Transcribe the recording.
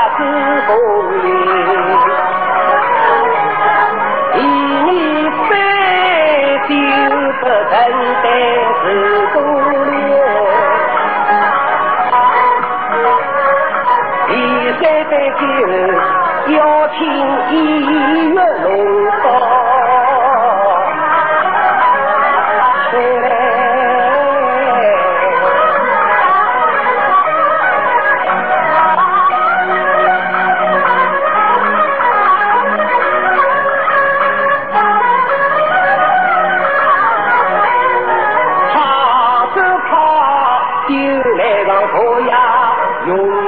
家事不，一年酒不，杯酒，要请一月龙高。yo